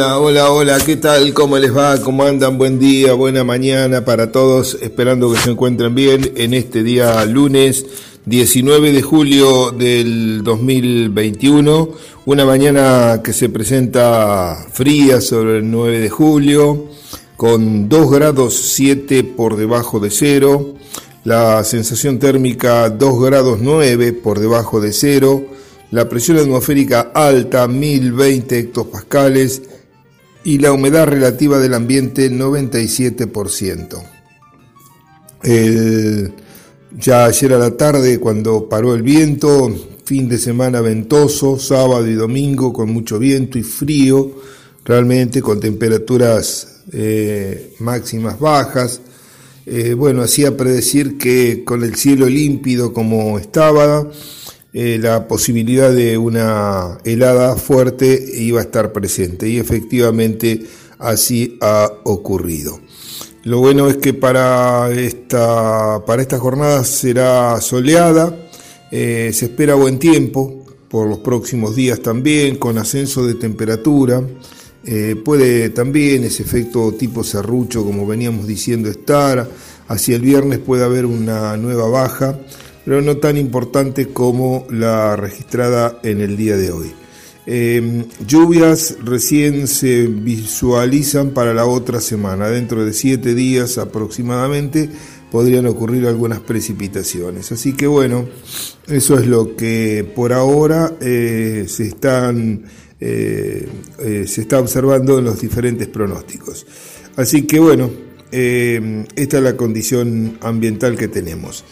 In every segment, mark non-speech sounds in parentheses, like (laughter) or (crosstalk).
Hola, hola, hola, ¿qué tal? ¿Cómo les va? ¿Cómo andan? Buen día, buena mañana para todos, esperando que se encuentren bien en este día lunes 19 de julio del 2021, una mañana que se presenta fría sobre el 9 de julio, con 2 grados 7 por debajo de cero, la sensación térmica 2 grados 9 por debajo de cero, la presión atmosférica alta 1020 hectopascales y la humedad relativa del ambiente 97%. ya ayer a la tarde cuando paró el viento, fin de semana ventoso, sábado y domingo con mucho viento y frío, realmente con temperaturas eh, máximas bajas. Eh, bueno, hacía predecir que con el cielo límpido como estaba, eh, la posibilidad de una helada fuerte iba a estar presente y efectivamente así ha ocurrido. Lo bueno es que para esta, para jornada será soleada, eh, se espera buen tiempo por los próximos días también, con ascenso de temperatura. Eh, puede también ese efecto tipo serrucho, como veníamos diciendo, estar. Hacia el viernes puede haber una nueva baja pero no tan importante como la registrada en el día de hoy. Em, lluvias recién se visualizan para la otra semana. Dentro de siete días aproximadamente podrían ocurrir algunas precipitaciones. Así que bueno, eso es lo que por ahora eh, se, están, eh, eh, se está observando en los diferentes pronósticos. Así que bueno, em, esta es la condición ambiental que tenemos.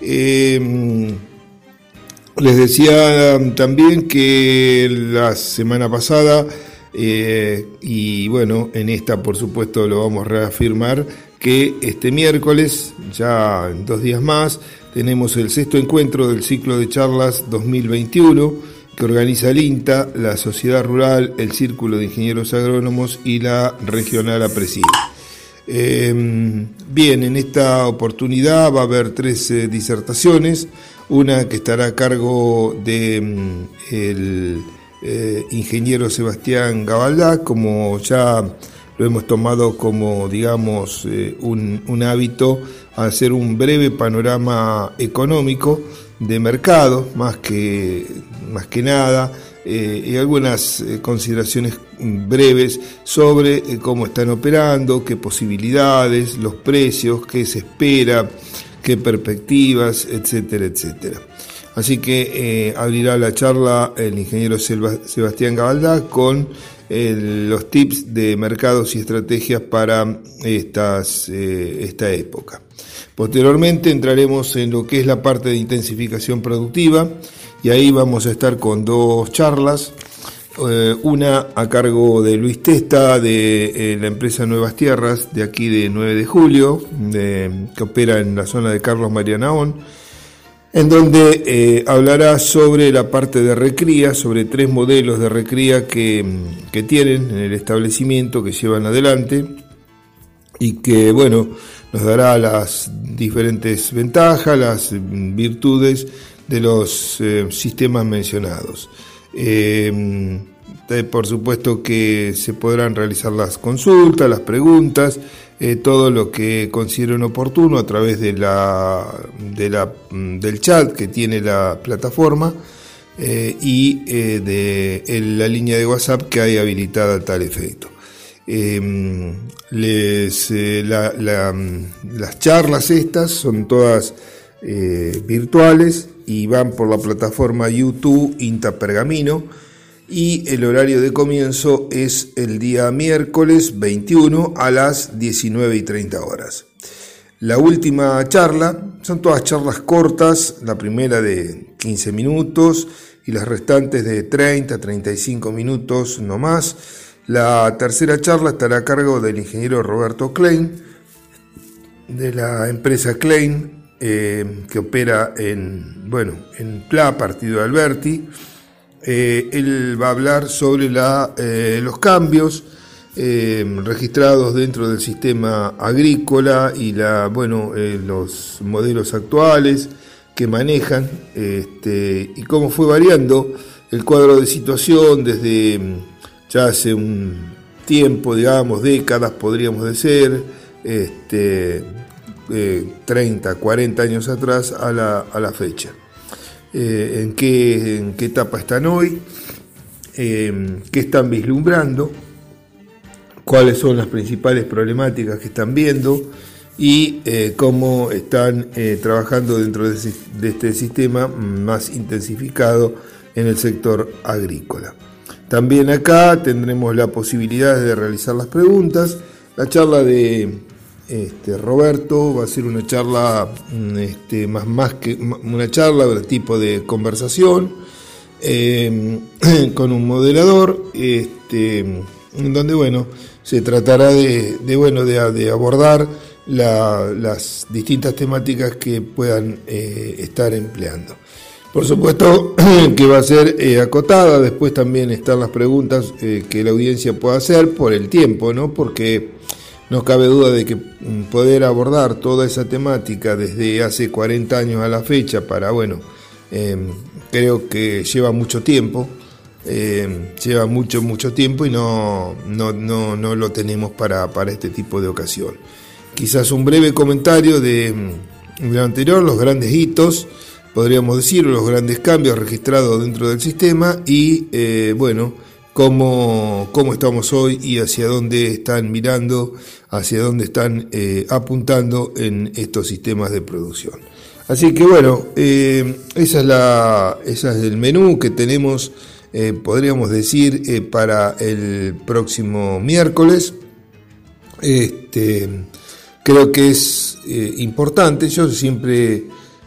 Eh, les decía también que la semana pasada, eh, y bueno, en esta por supuesto lo vamos a reafirmar, que este miércoles, ya en dos días más, tenemos el sexto encuentro del ciclo de charlas 2021 que organiza el INTA, la Sociedad Rural, el Círculo de Ingenieros Agrónomos y la Regional APRESID. Em, bien, en esta oportunidad va a haber tres eh, disertaciones, una que estará a cargo del mm, eh, ingeniero Sebastián Gabaldá, como ya lo hemos tomado como, digamos, eh, un, un, hábito, hacer un breve panorama económico de mercado, más que, más que nada, eh, y algunas eh, consideraciones breves sobre eh, cómo están operando, qué posibilidades, los precios, qué se espera, qué perspectivas, etcétera, etcétera. Así que abrirá la charla el ingeniero Sebastián Gabaldá con los tips de mercados y estrategias para estas, esta época. Posteriormente entraremos en lo que es la parte de intensificación productiva, y ahí vamos a estar con dos charlas, eh, una a cargo de Luis Testa de eh, la empresa Nuevas Tierras de aquí de 9 de julio, que opera en la zona de Carlos Marianaón, en donde eh, hablará sobre la parte de recría, sobre tres modelos de recría que, que tienen en el establecimiento, que llevan adelante y que, bueno, nos dará las diferentes ventajas, las virtudes de los eh, sistemas mencionados. Eh, por supuesto que se podrán realizar las consultas, las preguntas, eh, todo lo que consideren oportuno a través de la, mm, del chat que tiene la plataforma y de la línea de WhatsApp que hay habilitada a tal efecto. Les, mm, las charlas estas son todas virtuales y van por la plataforma YouTube Inta Pergamino y el horario de comienzo es el día miércoles 21 a las 19 y 30 horas. La última charla, son todas charlas cortas, la primera de 15 minutos y las restantes de 30 a 35 minutos no más. La tercera charla estará a cargo del ingeniero Roberto Klein, de la empresa Klein, eh, que opera en, bueno, en PLA, partido de Alberti. Eh, él va a hablar sobre la, eh, los cambios registrados dentro del sistema agrícola y la, bueno, los modelos actuales que manejan este, y cómo fue variando el cuadro de situación desde ya hace un tiempo, digamos, décadas podríamos decir, este, 30, eh, 40 años atrás a la, fecha. Eh, ¿en, qué, ¿En qué etapa están hoy? ¿Qué están vislumbrando? ¿Cuáles son las principales problemáticas que están viendo? y eh, cómo están eh, trabajando dentro de, este sistema más intensificado en el sector agrícola. También acá tendremos la posibilidad de realizar las preguntas. La charla de este, Roberto va a ser una charla mm, este, más, que una charla de tipo de conversación em, (clears throat) con un moderador, este, donde bueno, se tratará de, bueno, de abordar las distintas temáticas que puedan eh, estar empleando. Por supuesto (clears throat) que va a ser eh, acotada, después también están las preguntas eh, que la audiencia pueda hacer por el tiempo, ¿no? Porque no cabe duda de que mm, poder abordar toda esa temática desde hace 40 años a la fecha para, bueno, em, creo que lleva mucho tiempo, em, lleva mucho, mucho tiempo y no, no, no, no lo tenemos para, para este tipo de ocasión. Quizás un breve comentario de, lo anterior, los grandes hitos, podríamos decir, los grandes cambios registrados dentro del sistema y, eh, bueno, cómo, cómo, estamos hoy y hacia dónde están mirando, hacia dónde están eh, apuntando en estos sistemas de producción. Así que bueno, eh, esa, es la, esa es el menú que tenemos, podríamos decir, para el próximo miércoles. Este, Creo que es eh, importante, yo siempre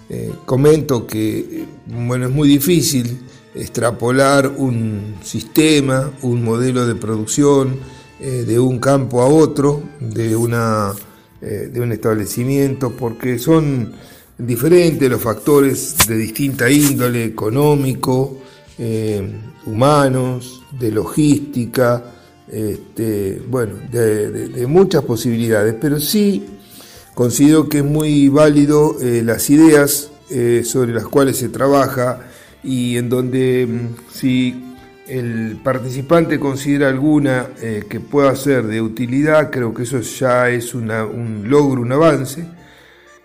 eh, comento que eh, bueno, es muy difícil extrapolar un sistema, un modelo de producción de un campo a otro, de, una, de un establecimiento, porque son diferentes los factores de distinta índole, económico, humanos, de logística, este, bueno, de, muchas posibilidades, pero sí considero que es muy válido eh, las ideas eh, sobre las cuales se trabaja y en donde mm, si el participante considera alguna eh, que pueda ser de utilidad, creo que eso ya es un logro, un avance.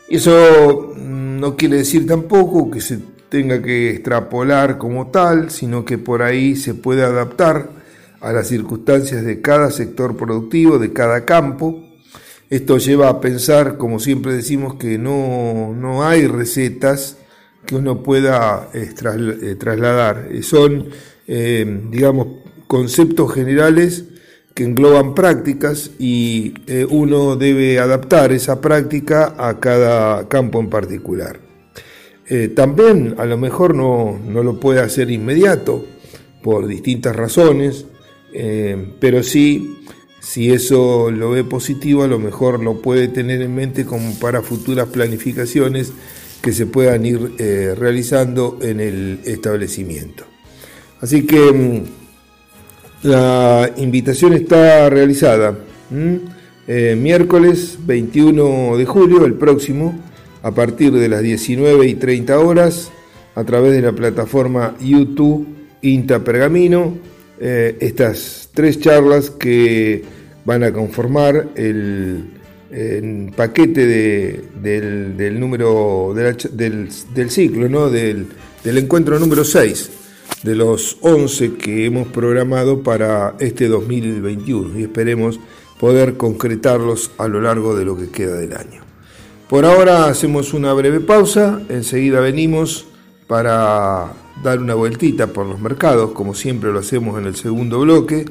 Eso mm, no quiere decir tampoco que se tenga que extrapolar como tal, sino que por ahí se puede adaptar a las circunstancias de cada sector productivo, de cada campo. Esto lleva a pensar, como siempre decimos, que no, hay recetas que uno pueda eh, eh, trasladar. Eh, son, digamos, conceptos generales que engloban prácticas y uno debe adaptar esa práctica a cada campo en particular. también a lo mejor no, no lo puede hacer inmediato por distintas razones, eh, pero sí, si eso lo ve positivo, a lo mejor lo puede tener en mente como para futuras planificaciones que se puedan ir eh, realizando en el establecimiento. Así que mm, la invitación está realizada. Eh, miércoles 21 de julio, el próximo, a partir de las 19 y 30 horas, a través de la plataforma YouTube Inta Pergamino eh, estas tres charlas que van a conformar el, paquete del, número del, ciclo, ¿no? del, encuentro número 6 de los 11 que hemos programado para este 2021 y esperemos poder concretarlos a lo largo de lo que queda del año. Por ahora hacemos una breve pausa, enseguida venimos para dar una vueltita por los mercados, como siempre lo hacemos en el segundo bloque,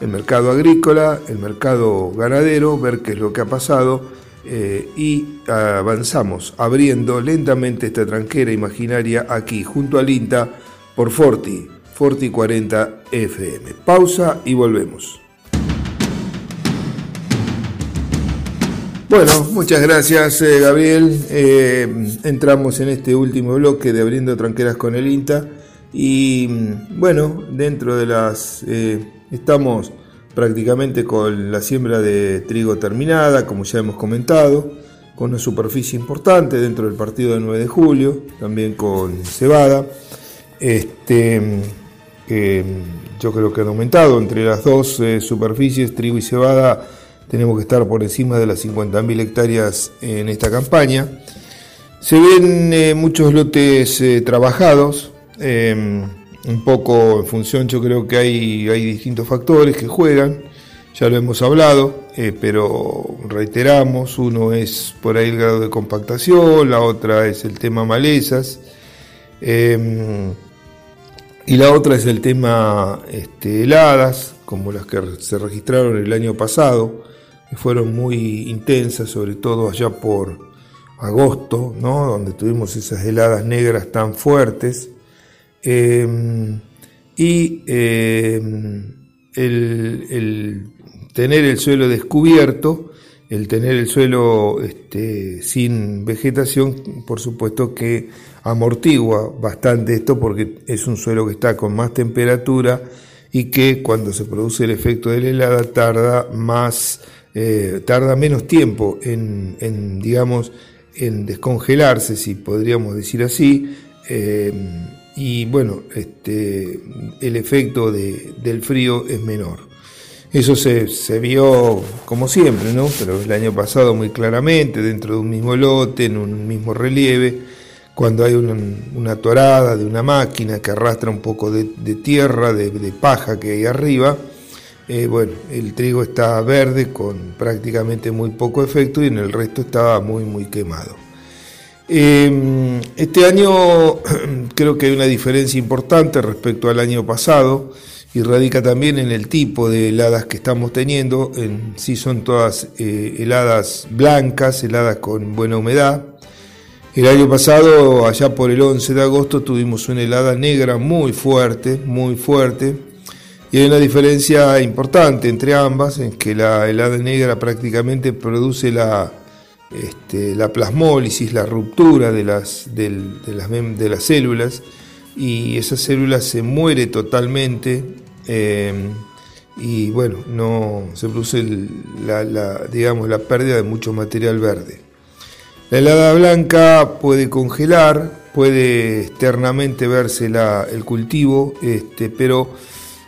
el mercado agrícola, el mercado ganadero, ver qué es lo que ha pasado eh, y avanzamos abriendo lentamente esta tranquera imaginaria aquí junto al INTA por Forti, Forti 40 FM. Pausa y volvemos. Bueno, muchas gracias eh, Gabriel. Eh, entramos en este último bloque de Abriendo Tranqueras con el INTA y mm, bueno, dentro de las... estamos prácticamente con la siembra de trigo terminada, como ya hemos comentado, con una superficie importante dentro del partido del 9 de julio, también con cebada. Este, yo creo que han aumentado entre las dos superficies, trigo y cebada, tenemos que estar por encima de las 50.000 hectáreas en esta campaña. Se ven muchos lotes trabajados, un poco en función, yo creo que hay, hay distintos factores que juegan, ya lo hemos hablado, eh, pero reiteramos, uno es por ahí el grado de compactación, la otra es el tema malezas, em, y la otra es el tema este, heladas, como las que se registraron el año pasado, que fueron muy intensas, sobre todo allá por agosto, ¿no? donde tuvimos esas heladas negras tan fuertes. Em, y em, el, tener el suelo descubierto, el tener el suelo este, sin vegetación, por supuesto que amortigua bastante esto porque es un suelo que está con más temperatura y que cuando se produce el efecto de la helada tarda más, eh, tarda menos tiempo en, en, digamos, en descongelarse, si podríamos decir así. Em, y bueno, este, el efecto del frío es menor. Eso se, vio como siempre, ¿no? Pero el año pasado muy claramente, dentro de un mismo lote, en un mismo relieve, cuando hay una, torada de una máquina que arrastra un poco de, tierra, de, paja que hay arriba, eh, bueno, el trigo está verde con prácticamente muy poco efecto y en el resto estaba muy, muy quemado. Em, este año (clears throat) creo que hay una diferencia importante respecto al año pasado y radica también en el tipo de heladas que estamos teniendo. En sí son todas eh, heladas blancas, heladas con buena humedad. El año pasado, allá por el 11 de agosto, tuvimos una helada negra muy fuerte, muy fuerte. Y hay una diferencia importante entre ambas, en que la helada negra prácticamente produce la, este, la plasmólisis, la ruptura de las, de, las, células, y esa célula se muere totalmente eh, y bueno, no se produce la, digamos, la pérdida de mucho material verde. La helada blanca puede congelar, puede externamente verse el cultivo, este, pero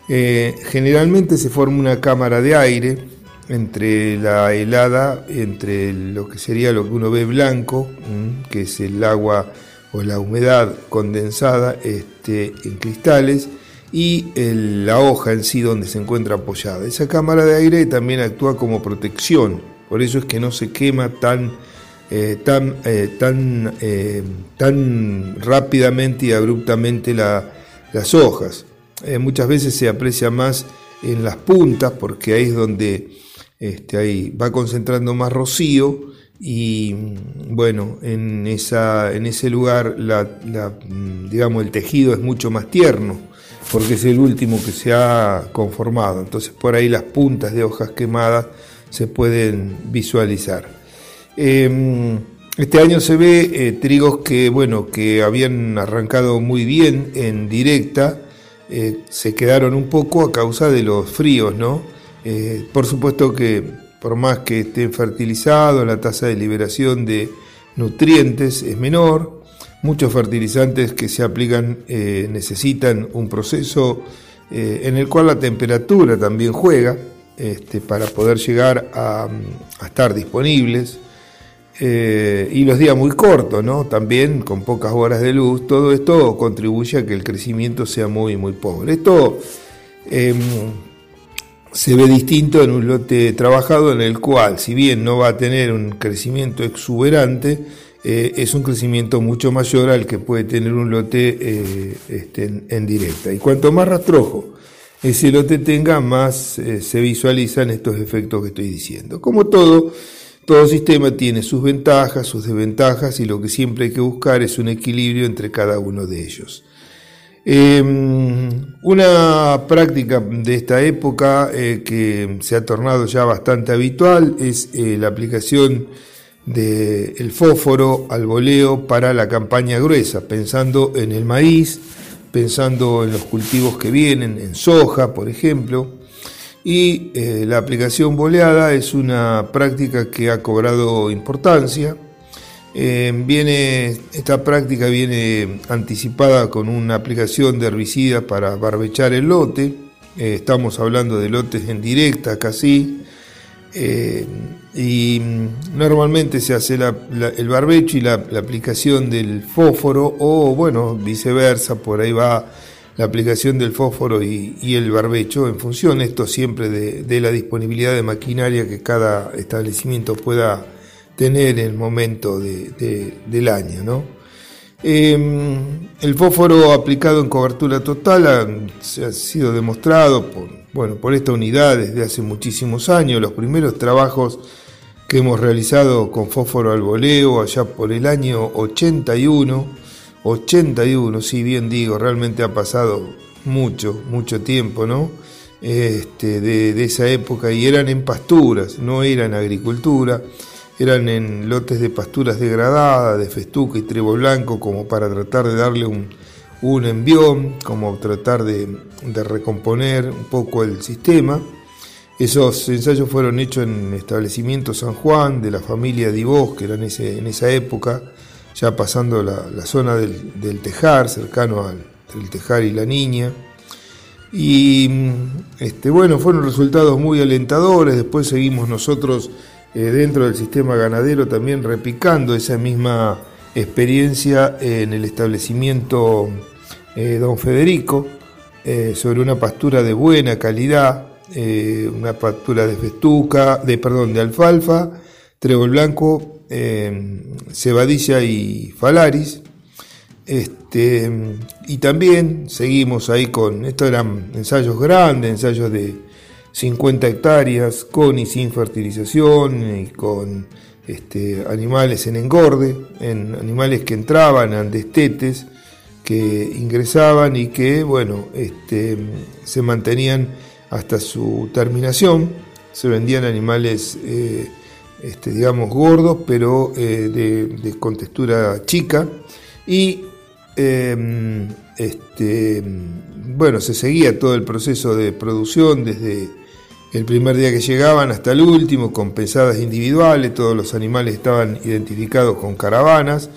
eh, generalmente se forma una cámara de aire entre la helada, entre lo que sería lo que uno ve blanco, que es el agua o la humedad condensada este, en cristales, y la hoja en sí donde se encuentra apoyada. Esa cámara de aire también actúa como protección, por eso es que no se quema tan, eh, tan, eh, tan, eh, tan rápidamente y abruptamente las hojas. muchas veces se aprecia más en las puntas porque ahí es donde este, ahí va concentrando más rocío y bueno, en, esa, en ese lugar la, digamos, el tejido es mucho más tierno porque es el último que se ha conformado. Entonces por ahí las puntas de hojas quemadas se pueden visualizar. Em, este año se ve eh, trigos que, bueno, que habían arrancado muy bien en directa, eh, se quedaron un poco a causa de los fríos, ¿no? Eh, por supuesto que por más que estén fertilizados, la tasa de liberación de nutrientes es menor. Muchos fertilizantes que se aplican eh, necesitan un proceso eh, en el cual la temperatura también juega este, para poder llegar a, estar disponibles. y los días muy cortos, ¿no? También con pocas horas de luz, todo esto contribuye a que el crecimiento sea muy, muy pobre. Esto em, se ve distinto en un lote trabajado en el cual, si bien no va a tener un crecimiento exuberante, eh, es un crecimiento mucho mayor al que puede tener un lote eh, este, en, directa. Y cuanto más rastrojo ese lote tenga, más eh, se visualizan estos efectos que estoy diciendo. Como todo, todo sistema tiene sus ventajas, sus desventajas y lo que siempre hay que buscar es un equilibrio entre cada uno de ellos. Em, una práctica de esta época eh, que se ha tornado ya bastante habitual es eh, la aplicación del fósforo al voleo para la campaña gruesa, pensando en el maíz, pensando en los cultivos que vienen, en soja, por ejemplo. Y eh, la aplicación boleada es una práctica que ha cobrado importancia Eh, viene, esta práctica viene anticipada con una aplicación de herbicidas para barbechar el lote. Eh, estamos hablando de lotes en directa casi. Eh, y normalmente se hace el barbecho y la, aplicación del fósforo o bueno, viceversa, por ahí va la aplicación del fósforo y, el barbecho en función esto siempre de, la disponibilidad de maquinaria que cada establecimiento pueda tener en el momento del año. ¿no? Em, el fósforo aplicado en cobertura total ha, ha sido demostrado por, bueno, por esta unidad desde hace muchísimos años. Los primeros trabajos que hemos realizado con fósforo al voleo allá por el año 81, 81, si bien digo, realmente ha pasado mucho, mucho tiempo, ¿no? Este, de, esa época y eran en pasturas, no eran agricultura, eran en lotes de pasturas degradadas, de festuca y trigo blanco, como para tratar de darle un, un envión, como tratar de, de recomponer un poco el sistema. Esos ensayos fueron hechos en establecimiento San Juan de la familia Divos, que era en, ese, en esa época, ya pasando la, zona del, Tejar, cercano al Tejar y la Niña. Y este, bueno, fueron resultados muy alentadores. Después seguimos nosotros eh, dentro del sistema ganadero también repicando esa misma experiencia en el establecimiento eh, Don Federico, eh, sobre una pastura de buena calidad, eh, una pastura de festuca, de perdón, de alfalfa, trébol blanco, eh, cebadilla y falaris. Este, y también seguimos ahí con, estos eran ensayos grandes, ensayos de 50 hectáreas, con y sin fertilización, y con este, animales en engorde, en animales que entraban en destetes, que ingresaban y que, bueno, este, se mantenían hasta su terminación. Se vendían animales, eh, este, digamos, gordos, pero eh, de, con textura chica. Y em, este, bueno, se seguía todo el proceso de producción desde el primer día que llegaban hasta el último, con pesadas individuales, todos los animales estaban identificados con caravanas,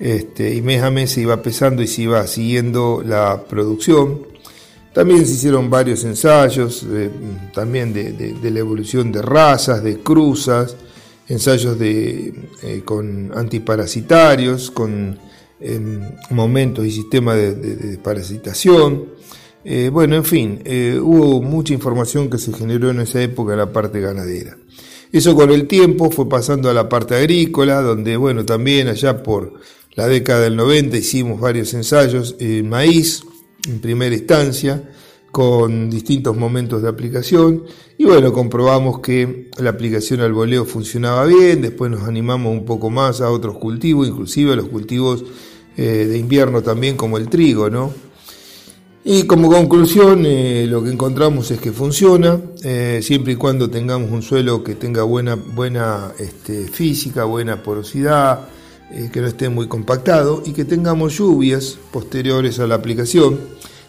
este, y mes a mes se iba pesando y se iba siguiendo la producción. También se hicieron varios ensayos, también de, la evolución de razas, de cruzas, ensayos de, eh, con antiparasitarios, con em, momentos y sistemas de, parasitación. Eh, bueno, en fin, eh, hubo mucha información que se generó en esa época en la parte ganadera. Eso con el tiempo fue pasando a la parte agrícola, donde, bueno, también allá por la década del 90 hicimos varios ensayos en maíz, en primera instancia, con distintos momentos de aplicación y bueno, comprobamos que la aplicación al boleo funcionaba bien, después nos animamos un poco más a otros cultivos, inclusive a los cultivos eh, de invierno también como el trigo, ¿no? Y como conclusión, eh, lo que encontramos es que funciona, eh, siempre y cuando tengamos un suelo que tenga buena, buena este, física, buena porosidad, que no esté muy compactado y que tengamos lluvias posteriores a la aplicación.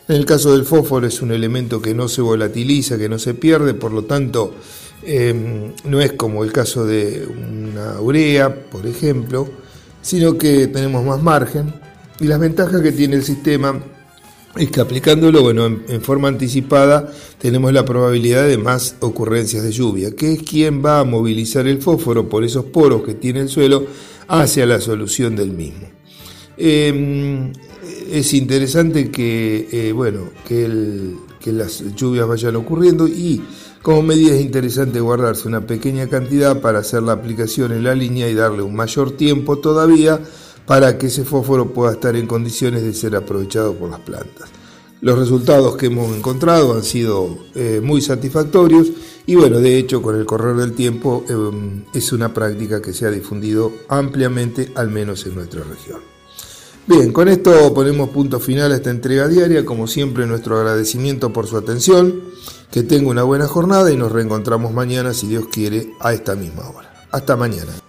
En el caso del fósforo es un elemento que no se volatiliza, que no se pierde, por lo tanto em, no es como el caso de una urea, por ejemplo, sino que tenemos más margen. Y las ventajas que tiene el sistema es que aplicándolo bueno, en, forma anticipada tenemos la probabilidad de más ocurrencias de lluvia, que es quien va a movilizar el fósforo por esos poros que tiene el suelo hacia la solución del mismo. Em, es interesante que, eh, bueno, que, que las lluvias vayan ocurriendo y como medida es interesante guardarse una pequeña cantidad para hacer la aplicación en la línea y darle un mayor tiempo todavía para que ese fósforo pueda estar en condiciones de ser aprovechado por las plantas. Los resultados que hemos encontrado han sido eh, muy satisfactorios y bueno, de hecho con el correr del tiempo eh, es una práctica que se ha difundido ampliamente, al menos en nuestra región. Bien, con esto ponemos punto final a esta entrega diaria. Como siempre, nuestro agradecimiento por su atención. Que tenga una buena jornada y nos reencontramos mañana, si Dios quiere, a esta misma hora. Hasta mañana.